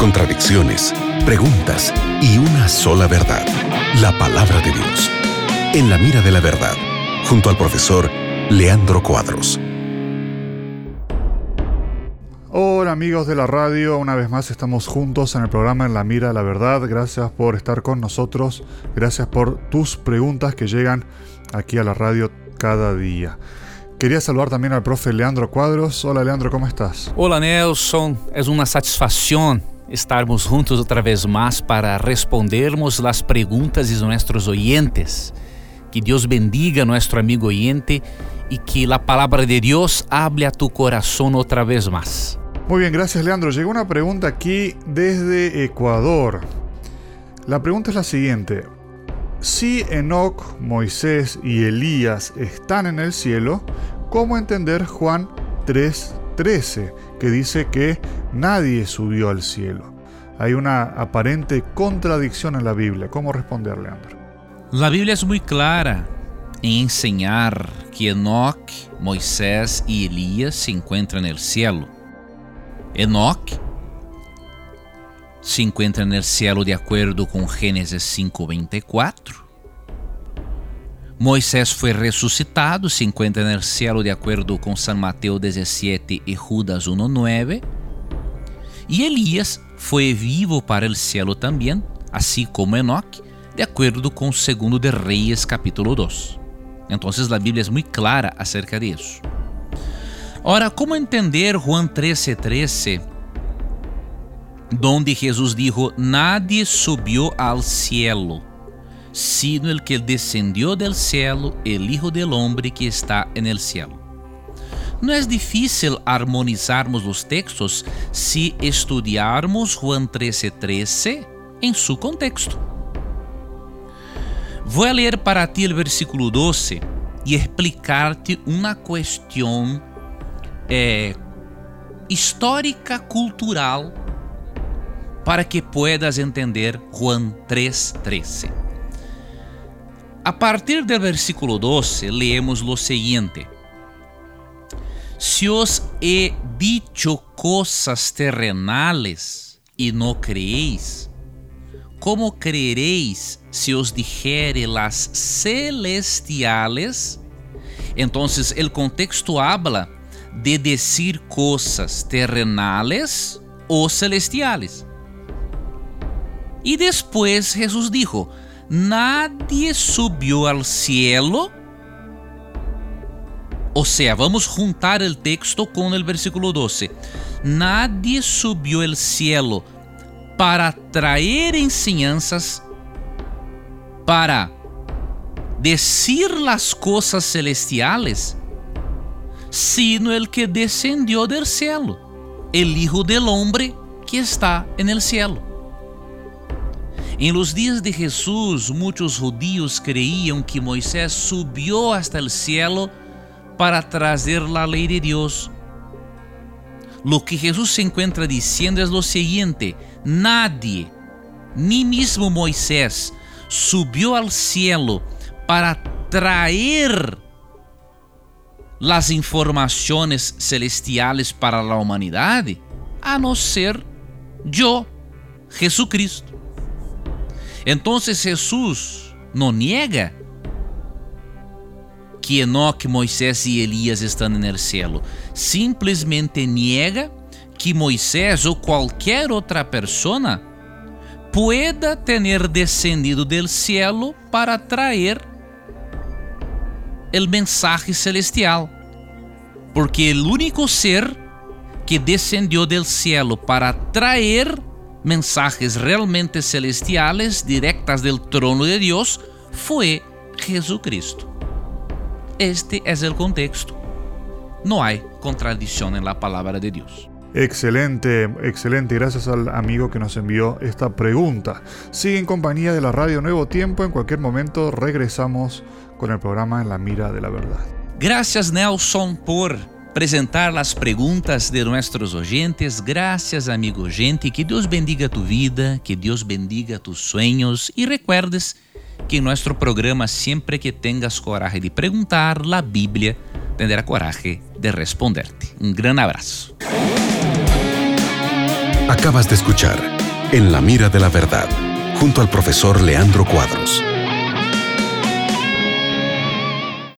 contradicciones, preguntas y una sola verdad, la palabra de Dios. En la mira de la verdad, junto al profesor Leandro Cuadros. Hola amigos de la radio, una vez más estamos juntos en el programa En la Mira de la Verdad. Gracias por estar con nosotros, gracias por tus preguntas que llegan aquí a la radio cada día. Quería saludar también al profe Leandro Cuadros. Hola Leandro, ¿cómo estás? Hola Nelson, es una satisfacción estarmos juntos otra vez más para respondermos las preguntas de nuestros oyentes. Que Dios bendiga a nuestro amigo oyente y que la palabra de Dios hable a tu corazón otra vez más. Muy bien, gracias Leandro. Llegó una pregunta aquí desde Ecuador. La pregunta es la siguiente. Si Enoch, Moisés y Elías están en el cielo, ¿cómo entender Juan 3:13, que dice que nadie subió al cielo? Hay una aparente contradicción en la Biblia. ¿Cómo responder, Leandro? La Biblia es muy clara en enseñar que Enoch, Moisés y Elías se encuentran en el cielo. Enoch se encuentra no céu de acordo com Gênesis 5:24. Moisés foi ressuscitado, se encontra no céu de acordo com São Mateus 17 e Judas 1:9. E Elias foi vivo para o céu também, assim como Enoch, de acordo com 2 de Reis capítulo 2. Então, a Bíblia é muito clara acerca disso. Ora, como entender Juan 13:13? Donde Jesús dijo, nadie subió al cielo, sino el que descendió del cielo, el Hijo del Hombre que está en el cielo. No es difícil armonizarmos los textos si estudiarmos Juan 13:13 13 en su contexto. Voy a leer para ti el versículo 12 y explicarte una cuestión eh, histórica cultural para que puedas entender Juan 3:13. A partir do versículo 12, leemos lo seguinte: Se os he dicho cosas terrenales e não creéis, como creeréis se os dijere las celestiales? Entonces, el contexto habla de decir cosas terrenales ou celestiales. E depois Jesus dijo, nadie subiu al cielo. Ou seja, vamos juntar o texto com o versículo 12. Nadie subiu al cielo para traer enseñanzas, para decir las cosas celestiales, sino el que descendió del cielo, el Hijo del Hombre que está en el cielo. Em los dias de Jesús, muitos judíos creíam que Moisés subiu hasta el cielo para trazer la lei de Deus. Lo que Jesús se encuentra diciendo es lo siguiente: nadie, ni mismo Moisés, subiu al cielo para traer las informações celestiales para a humanidade, a não ser eu, Jesucristo. Entonces Jesús no niega que Enoque, Moisés e Elias estão no céu. Simplesmente niega que Moisés ou qualquer outra persona pueda ter descendido del cielo para traer el mensaje celestial. Porque el único ser que descendió del cielo para traer mensajes realmente celestiales directas del trono de Dios fue Jesucristo. Este es el contexto. No hay contradicción en la palabra de Dios. Excelente, excelente. Gracias al amigo que nos envió esta pregunta. Sigue en compañía de la radio Nuevo Tiempo. En cualquier momento regresamos con el programa En la Mira de la Verdad. Gracias Nelson por apresentar as perguntas de nossos oyentes. Graças, amigo gente. Que Deus bendiga tu vida, que Deus bendiga tus sueños e recuerdes que em nosso programa, sempre que tenhas coragem de perguntar, a Bíblia tendrá coragem de responderte. Um grande abraço. Acabas de escuchar En la mira de la verdad, junto al profesor Leandro Cuadros.